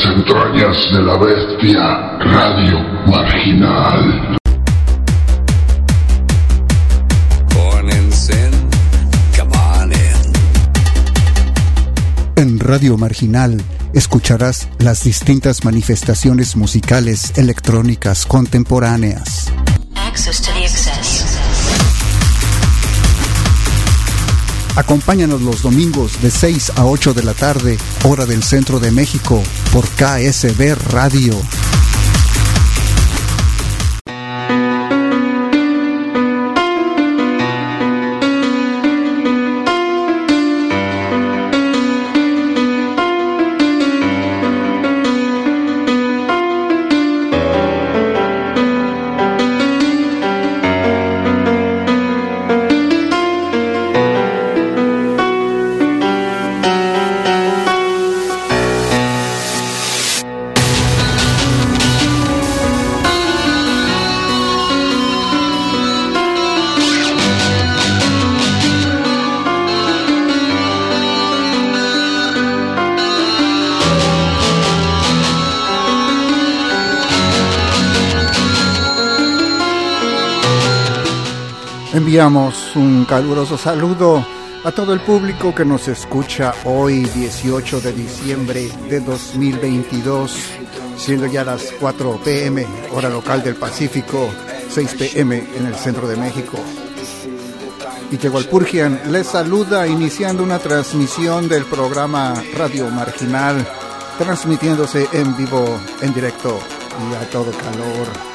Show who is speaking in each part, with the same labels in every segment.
Speaker 1: las entrañas de la bestia, Radio Marginal.
Speaker 2: En Radio Marginal escucharás las distintas manifestaciones musicales electrónicas contemporáneas. Acompáñanos los domingos de 6 a 8 de la tarde, hora del centro de México, por KSB Radio. Un caluroso saludo a todo el público que nos escucha hoy 18 de diciembre de 2022, siendo ya las 4 pm, hora local del Pacífico, 6 pm en el centro de México. Y Tegualpurgian les saluda iniciando una transmisión del programa Radio Marginal, transmitiéndose en vivo, en directo y a todo calor.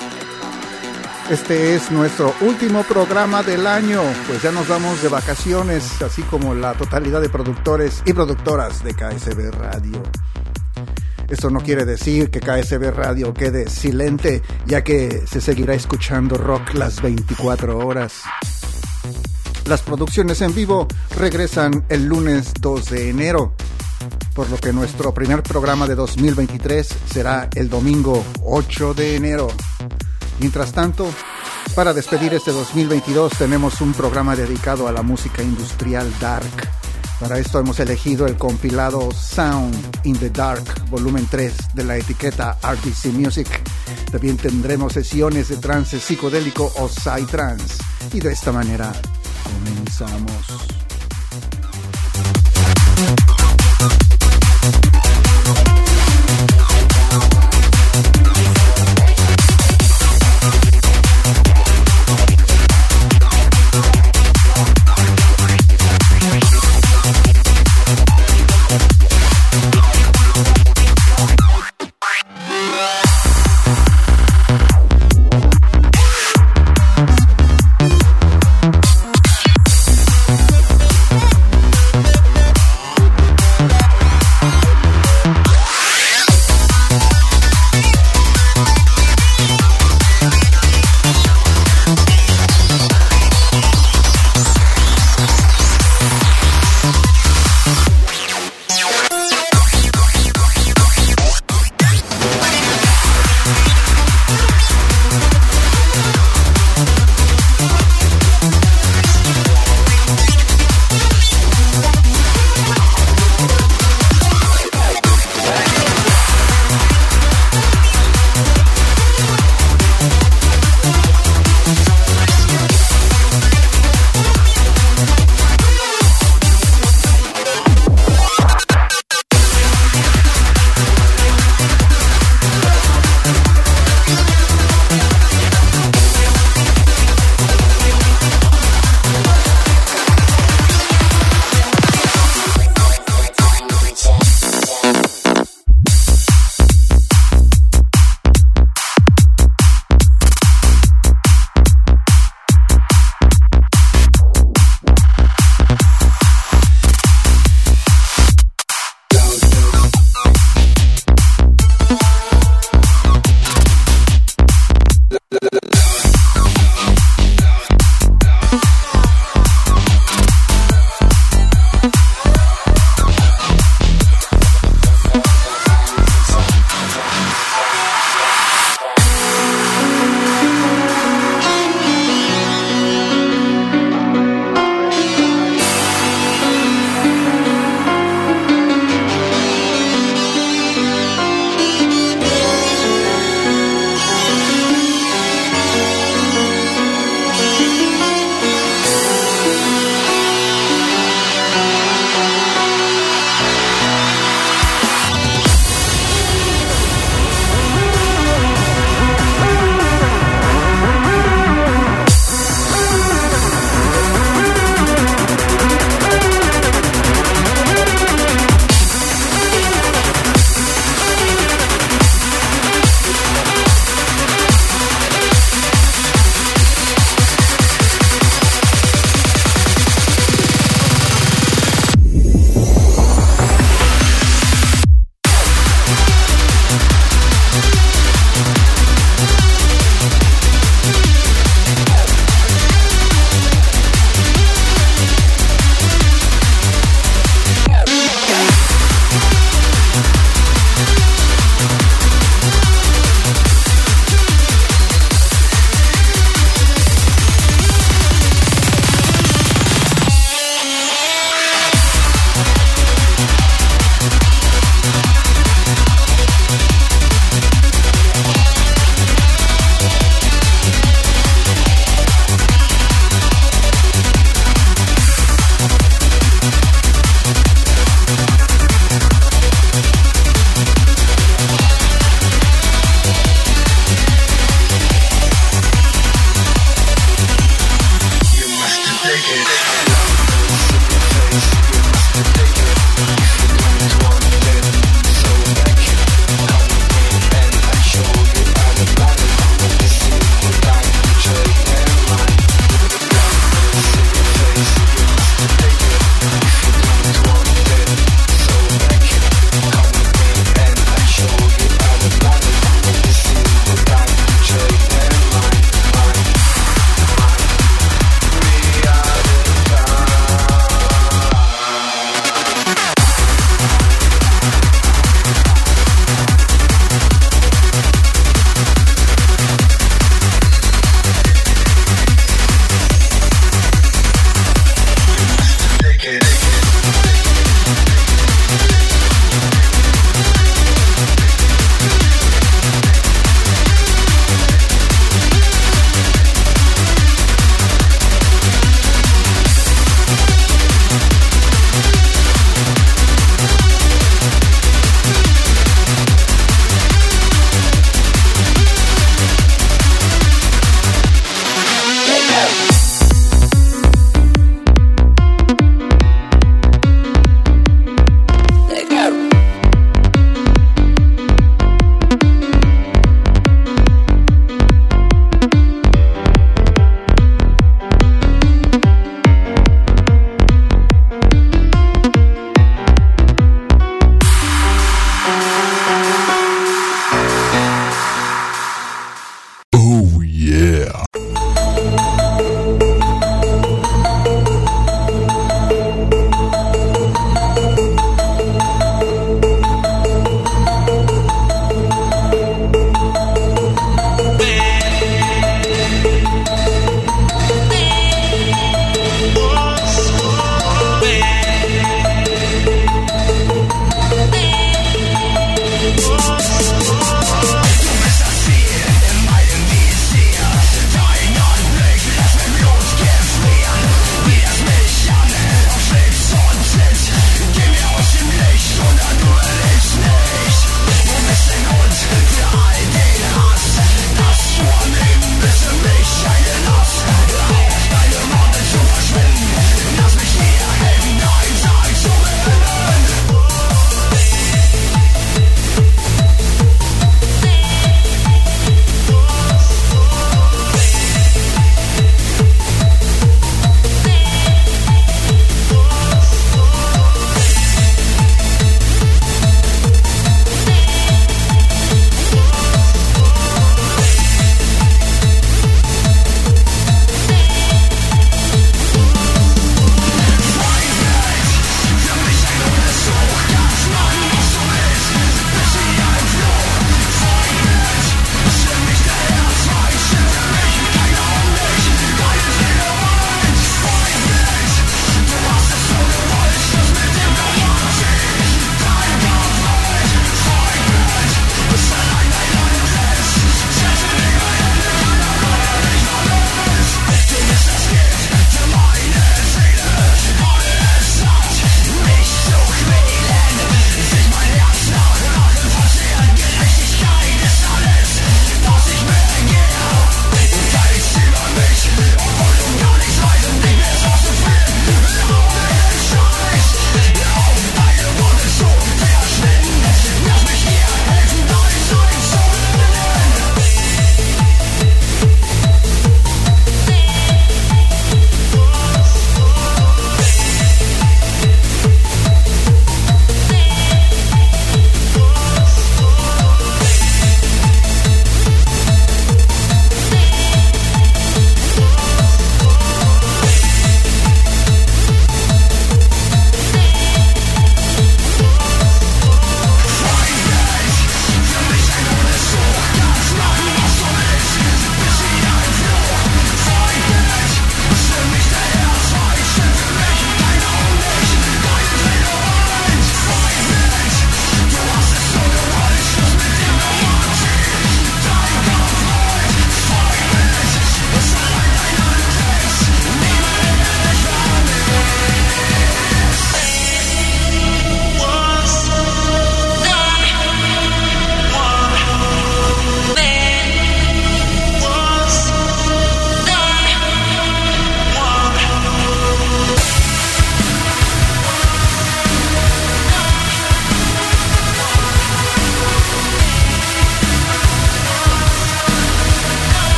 Speaker 2: Este es nuestro último programa del año, pues ya nos vamos de vacaciones, así como la totalidad de productores y productoras de KSB Radio. Esto no quiere decir que KSB Radio quede silente, ya que se seguirá escuchando rock las 24 horas. Las producciones en vivo regresan el lunes 2 de enero, por lo que nuestro primer programa de 2023 será el domingo 8 de enero. Mientras tanto, para despedir este 2022 tenemos un programa dedicado a la música industrial dark. Para esto hemos elegido el compilado Sound in the Dark, volumen 3 de la etiqueta RBC Music. También tendremos sesiones de trance psicodélico o psytrance. Y de esta manera comenzamos.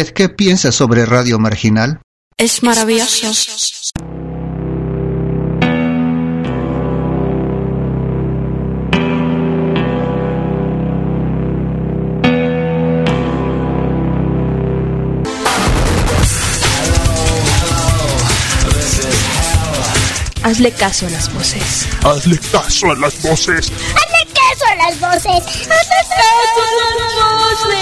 Speaker 2: Usted qué piensa sobre Radio Marginal?
Speaker 3: Es maravilloso. Hazle caso a las voces.
Speaker 4: Hazle caso a las voces.
Speaker 5: Hazle a las voces.
Speaker 3: A las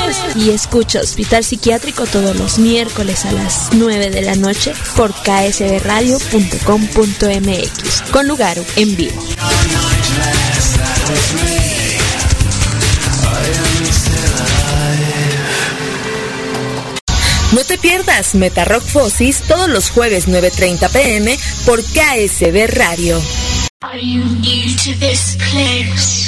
Speaker 3: voces. Y escucha Hospital Psiquiátrico todos los miércoles a las 9 de la noche por ksbradio.com.mx con lugar en vivo.
Speaker 6: No te pierdas Meta Rock Fosis todos los jueves 9.30 pm por KSB Radio.
Speaker 5: Are you new to this place?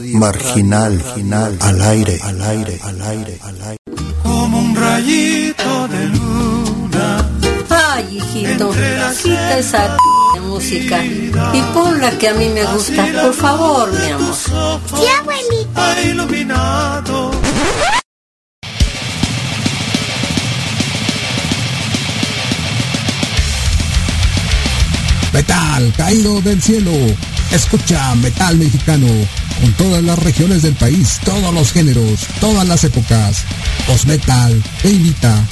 Speaker 2: Marginal, al aire, al aire, al aire, al aire.
Speaker 7: Como un rayito de luna.
Speaker 8: Ay, hijito, quita esa de música y pon la que a mí me gusta, por favor, mi amor.
Speaker 7: Sí, abuelita. Iluminado.
Speaker 9: Metal caído del cielo. Escucha Metal Mexicano con todas las regiones del país, todos los géneros, todas las épocas. Os Metal te invita.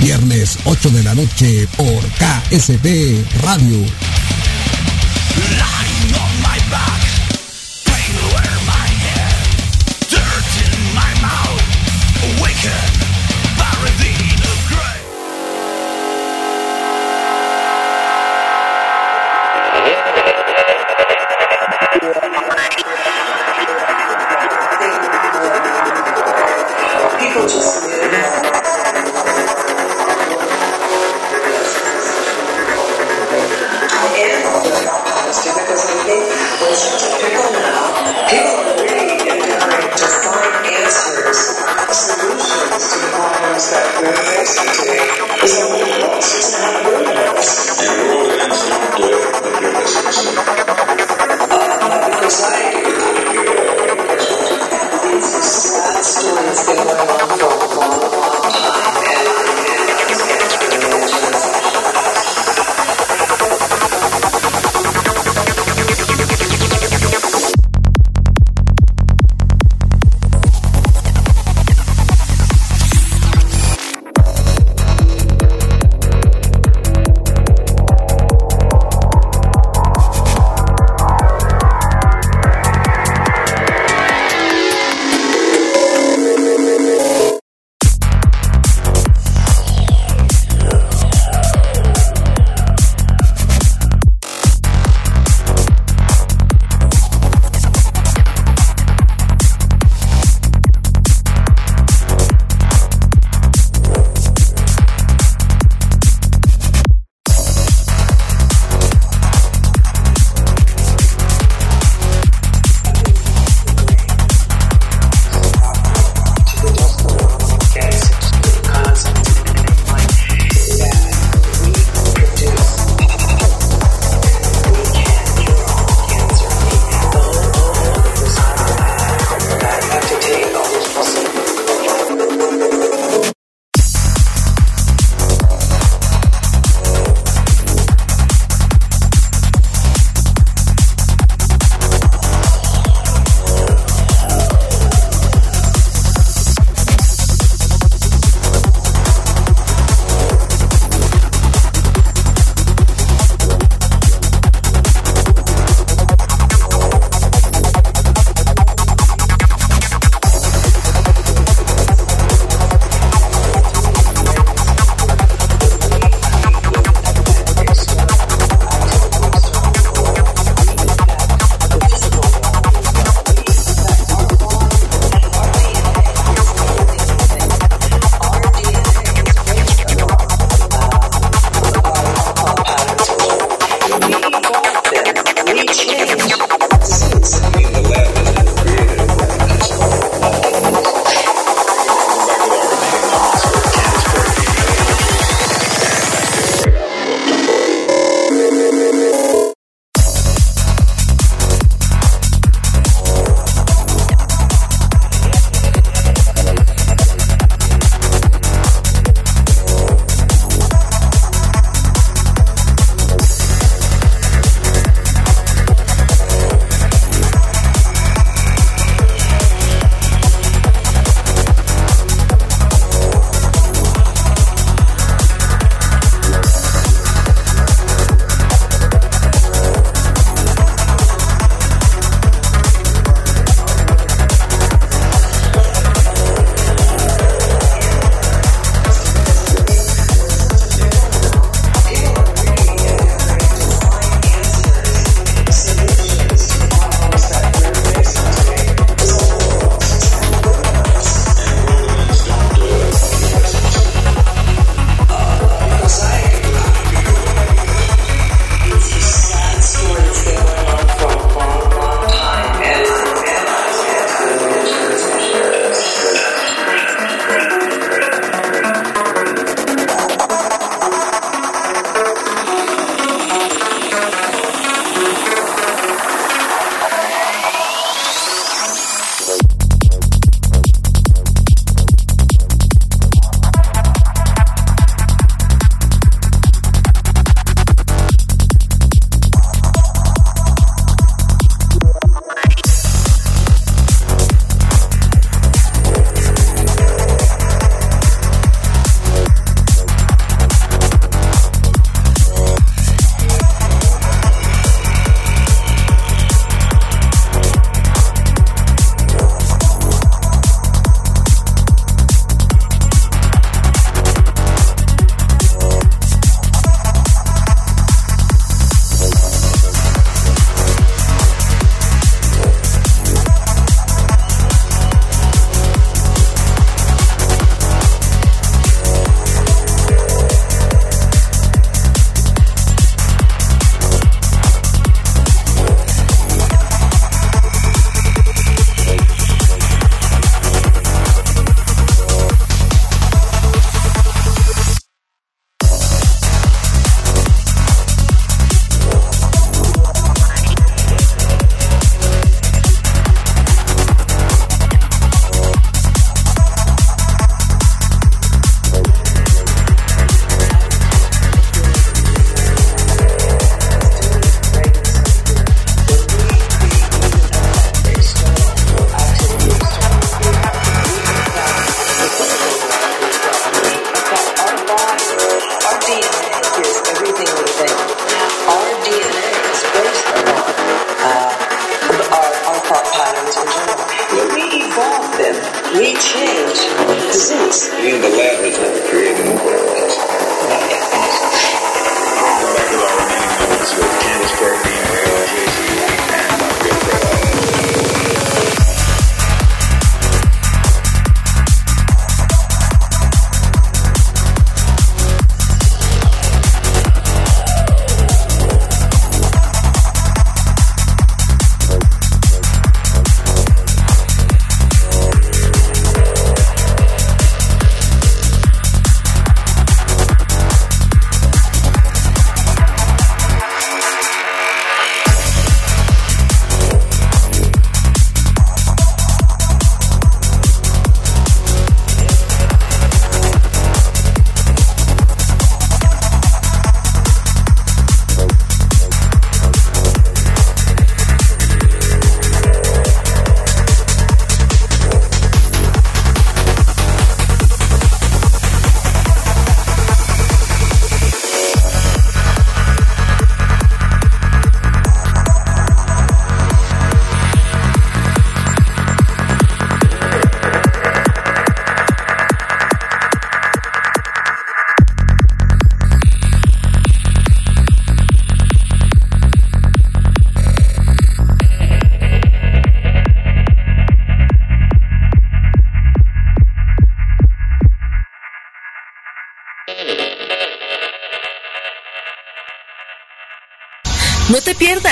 Speaker 9: Viernes 8 de la noche por KSB Radio.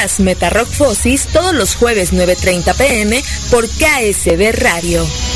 Speaker 6: más Metarock Fossis todos los jueves 9.30 pm por KSB Radio.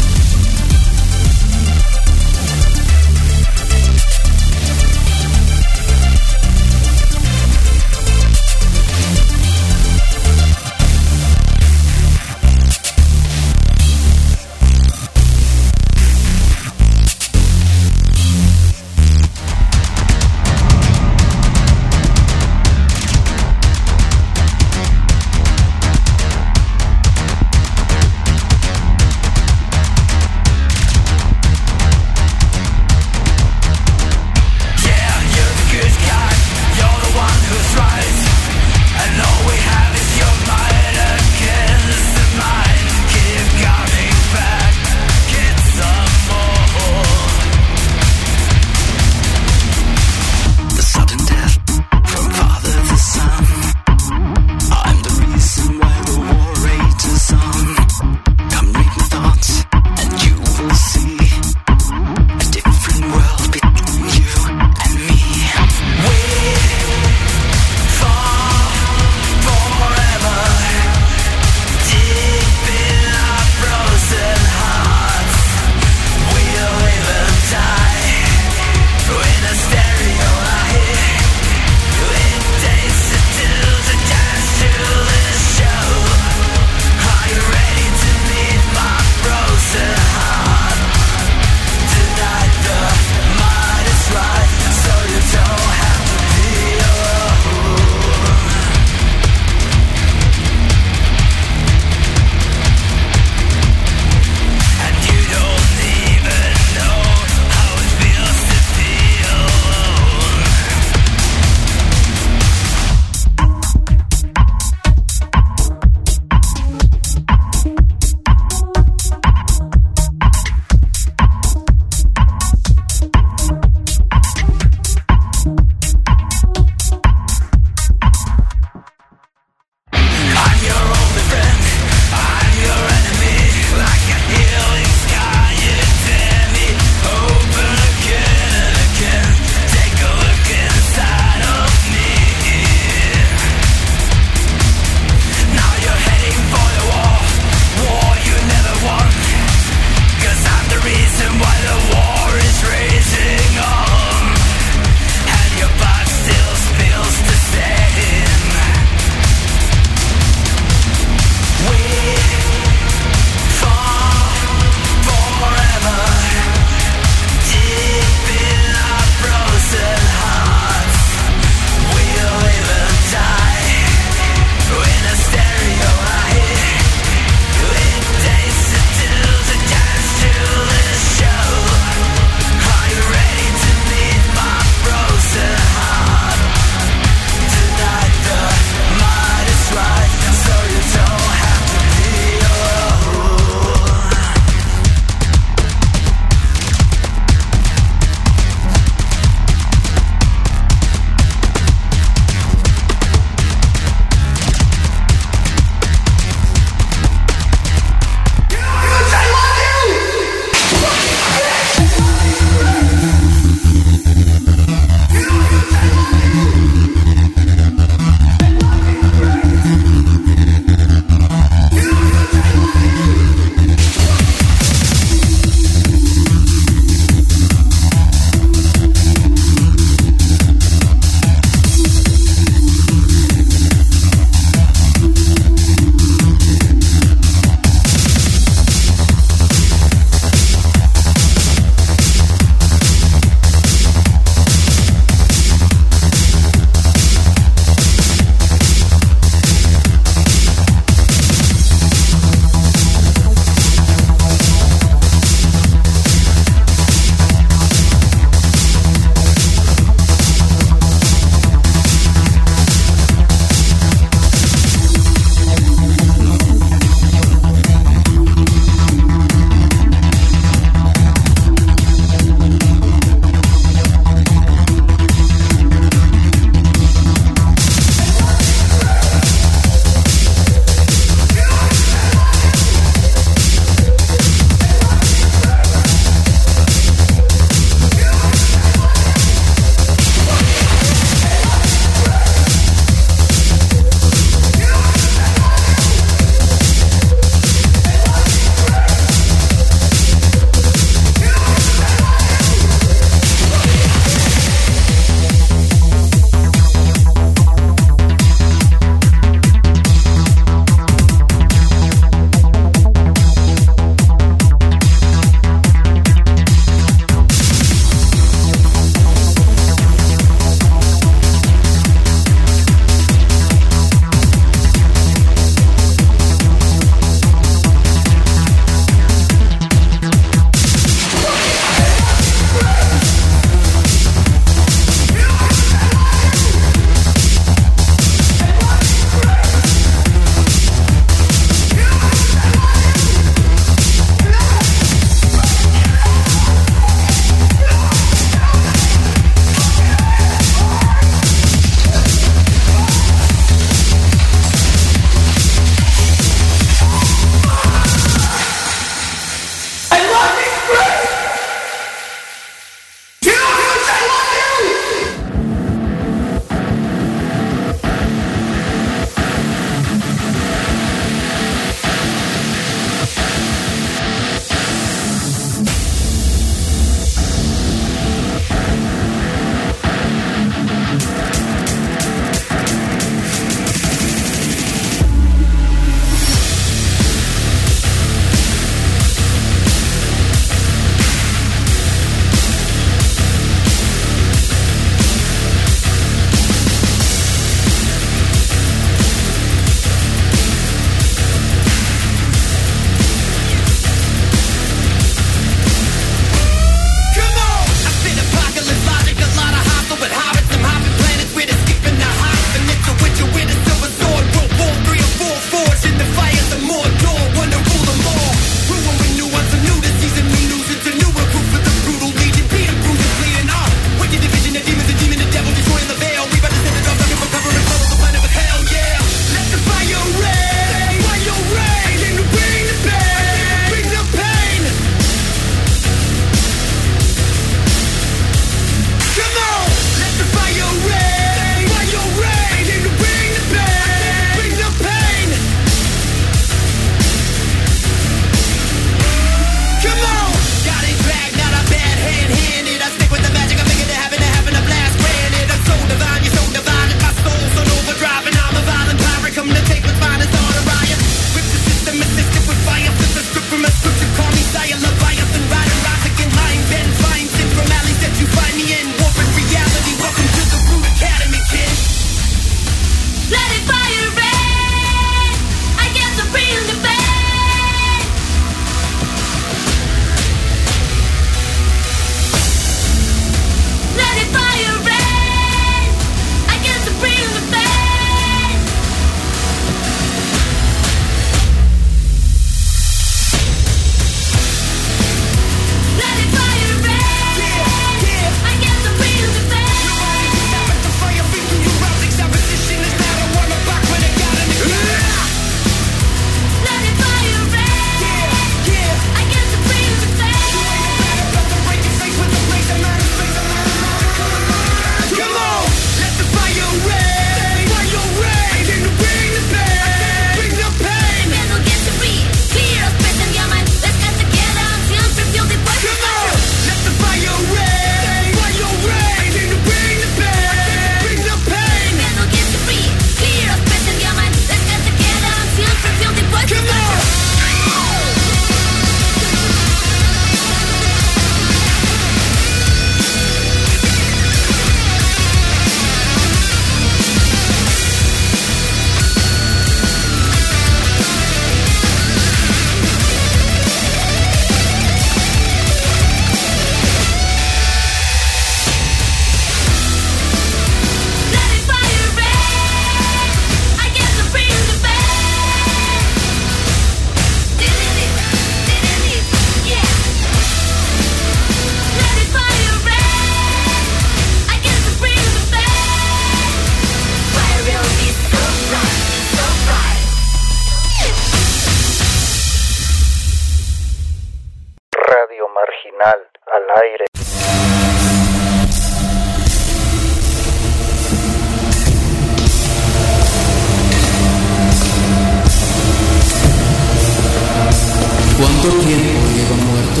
Speaker 10: ¿Cuánto tiempo lleva muerto?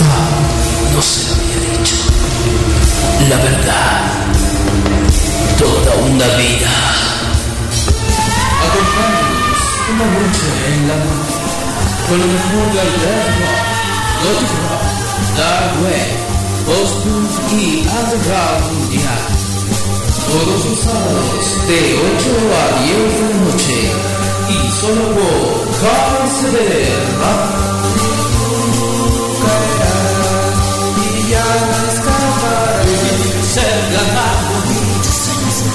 Speaker 10: Ah, no se lo había dicho. La verdad, toda una vida. Acompáñanos una noche en la noche con lo mejor del rock, dark wave, post-punk y underground mundial. Todos los sábados de 8 a 10 de la noche. Y solo por KSB y ya escapar vivir que ser ganar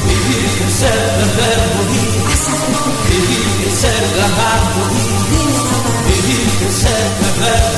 Speaker 10: vivir que ser perder morir vivir ser vivir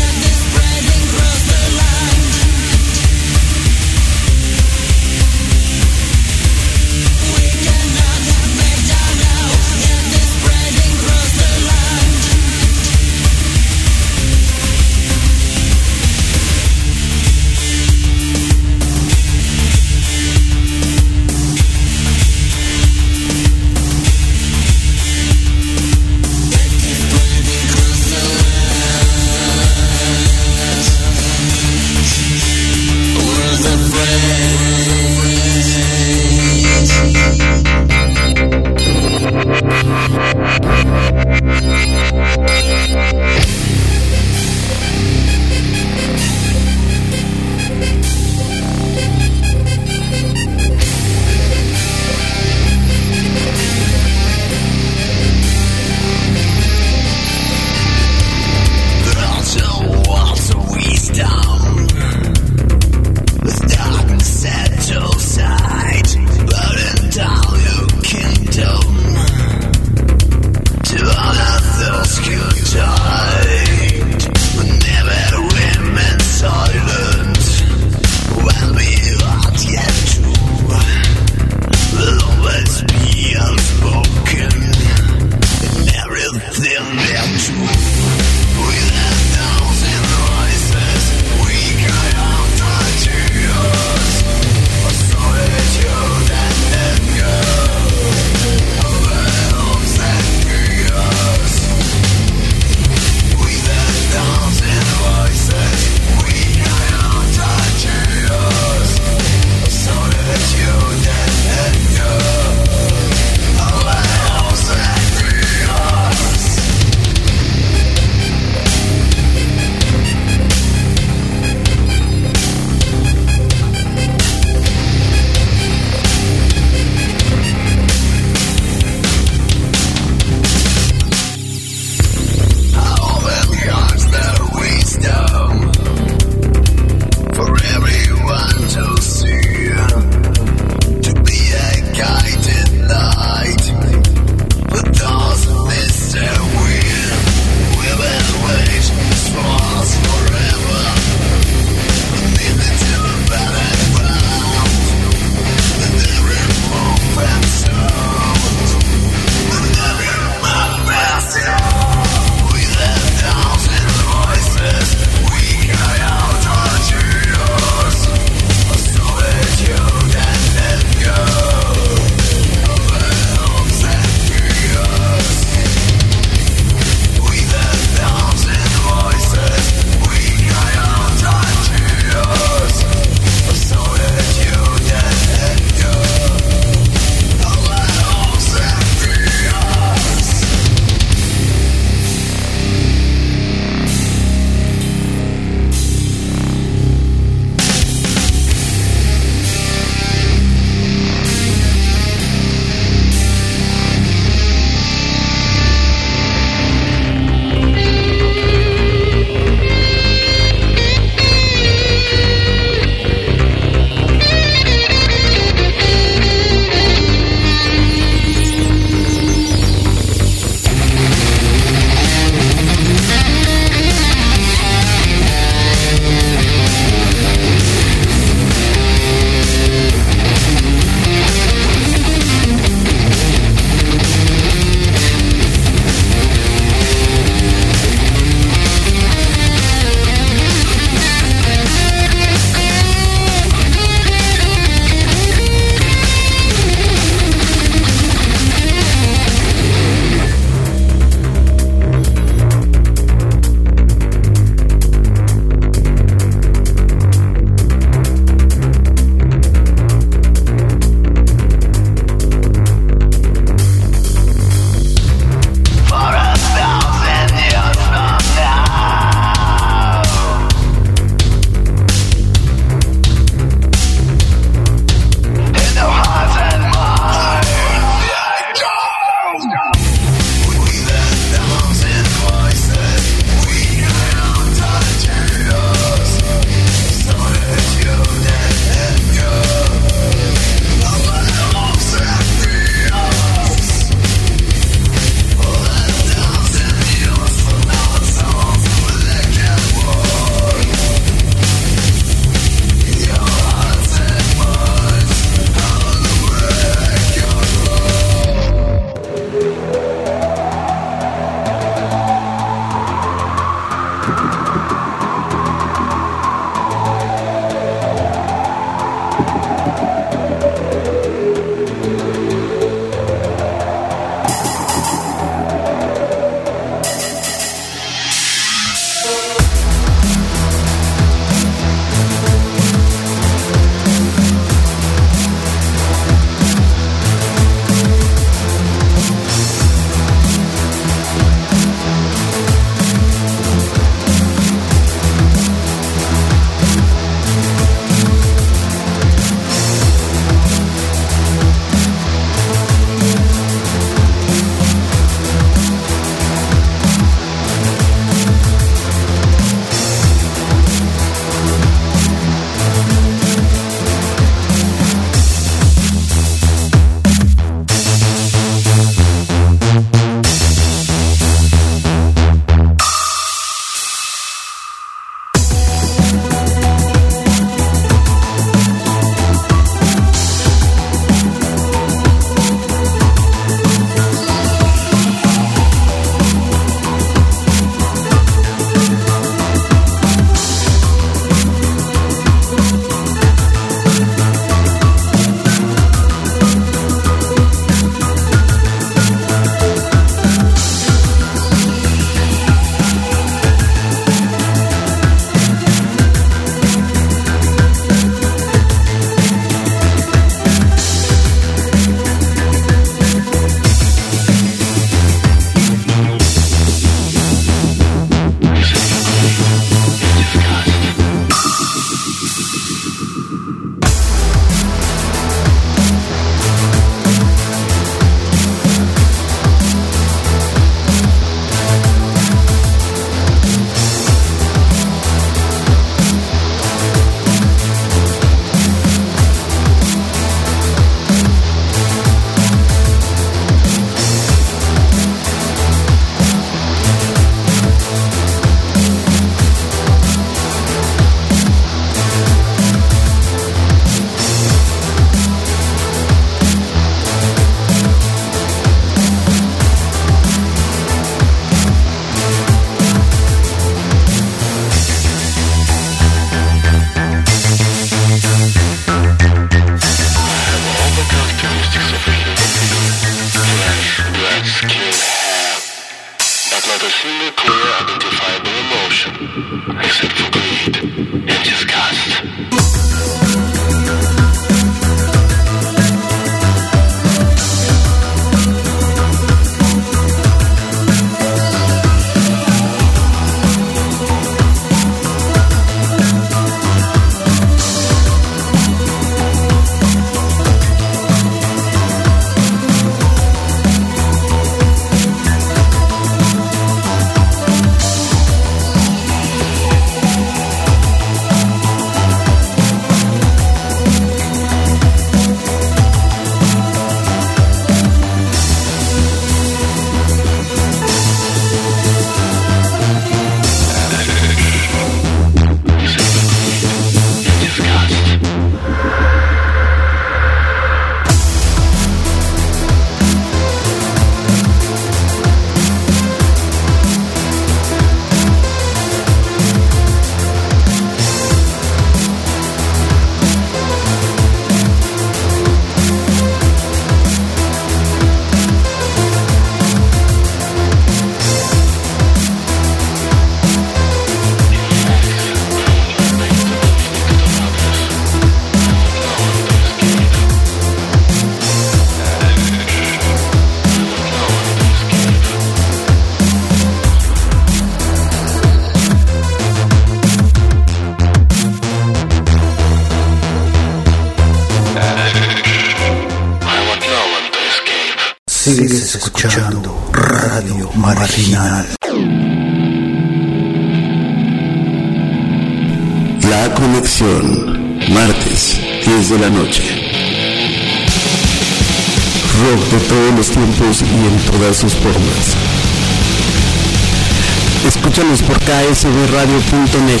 Speaker 11: ksbradio.net,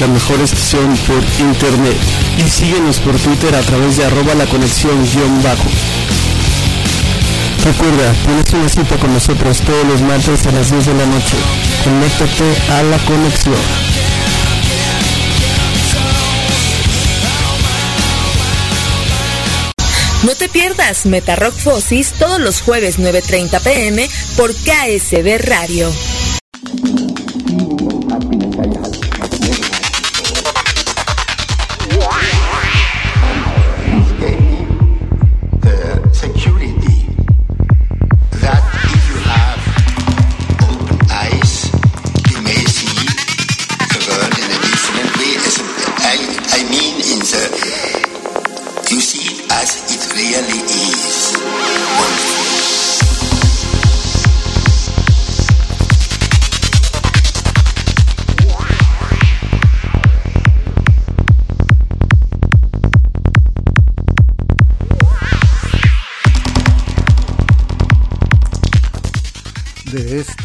Speaker 11: la mejor estación por internet. Y síguenos por Twitter a través de arroba la conexión guion bajo. Recuerda, tienes una cita con nosotros todos los martes a las 10 de la noche. Conéctate a la conexión.
Speaker 6: No te pierdas Metarock Fosis todos los jueves 9.30 pm por KSB Radio.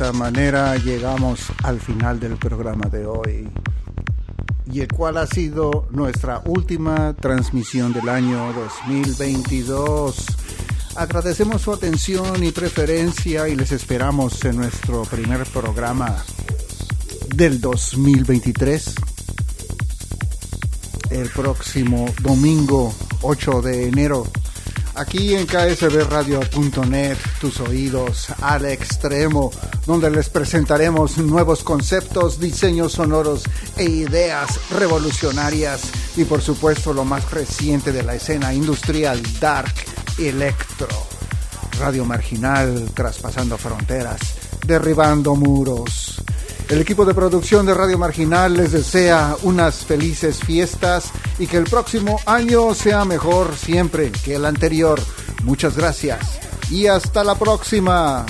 Speaker 2: Esta manera llegamos al final del programa de hoy, y el cual ha sido nuestra última transmisión del año 2022. Agradecemos su atención y preferencia y les esperamos en nuestro primer programa del 2023 el próximo domingo 8 de enero. Aquí en ksbradio.net, tus oídos al extremo, donde les presentaremos nuevos conceptos, diseños sonoros e ideas revolucionarias y por supuesto lo más reciente de la escena industrial dark electro. Radio Marginal, traspasando fronteras, derribando muros. El equipo de producción de Radio Marginal les desea unas felices fiestas y que el próximo año sea mejor siempre que el anterior. Muchas gracias y hasta la próxima.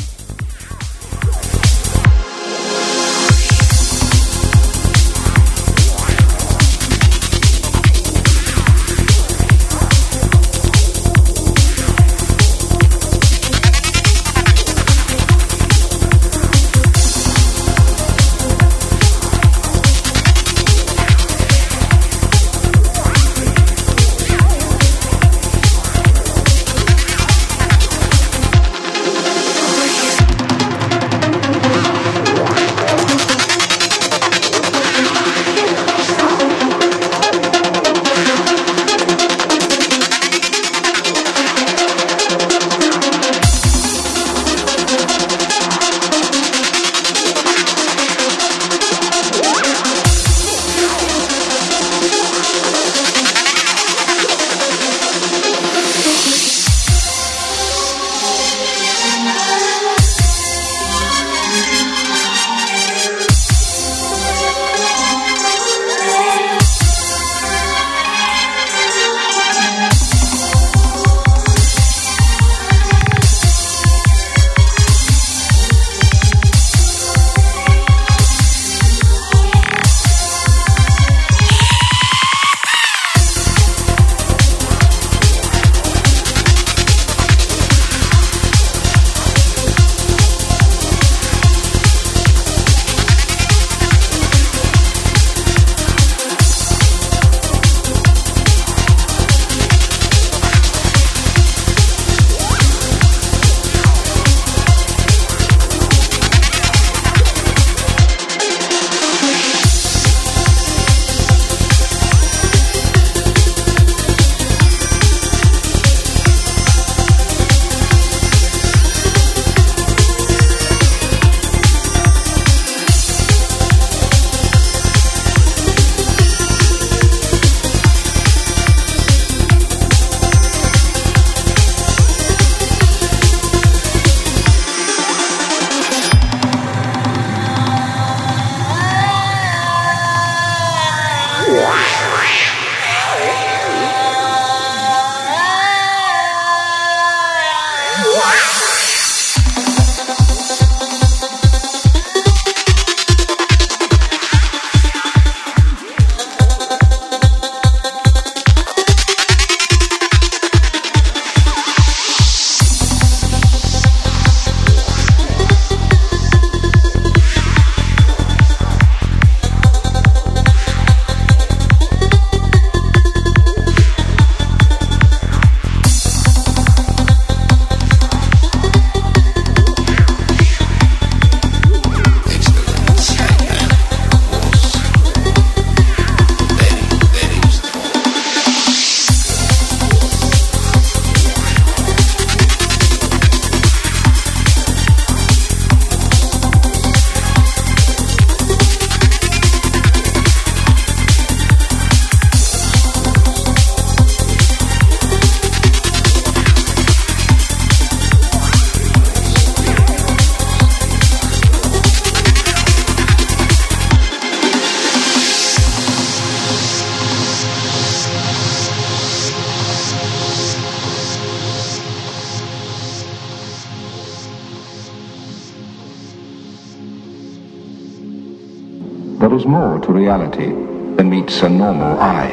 Speaker 12: Is more to reality than meets a normal eye.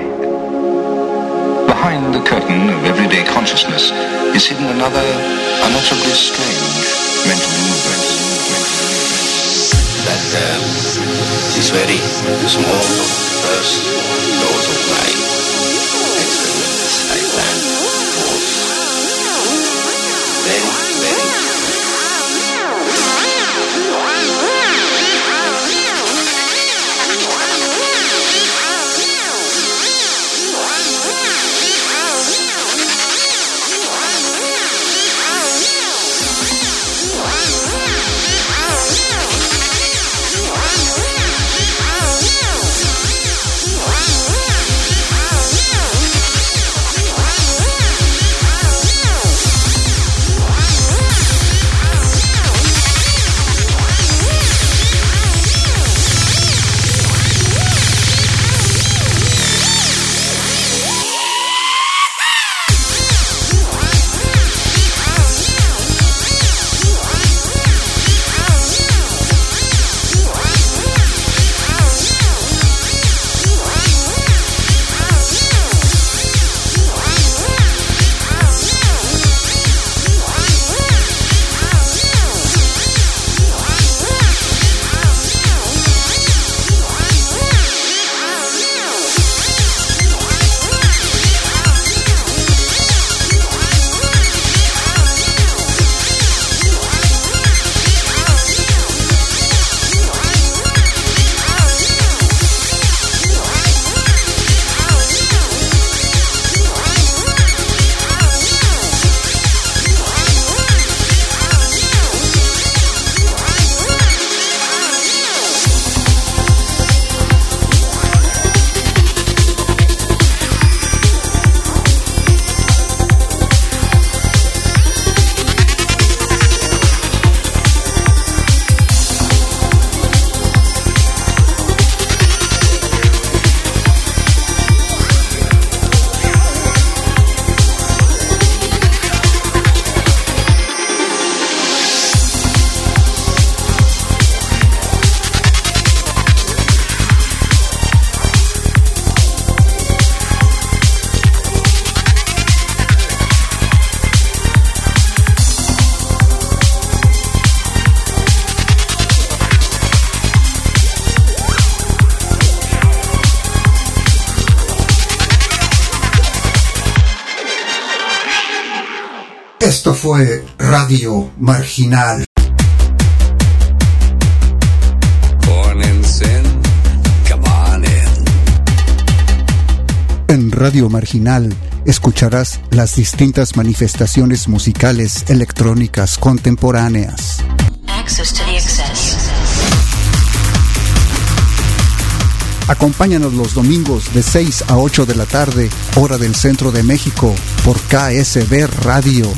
Speaker 12: Behind the curtain of everyday consciousness is hidden another unutterably strange mental movement.
Speaker 13: That um, is very small first
Speaker 2: fue Radio Marginal.
Speaker 14: Born in sin, come on in.
Speaker 2: En Radio Marginal escucharás las distintas manifestaciones musicales electrónicas contemporáneas. Acompáñanos los domingos de 6 a 8 de la tarde, hora del centro de México, por KSB Radio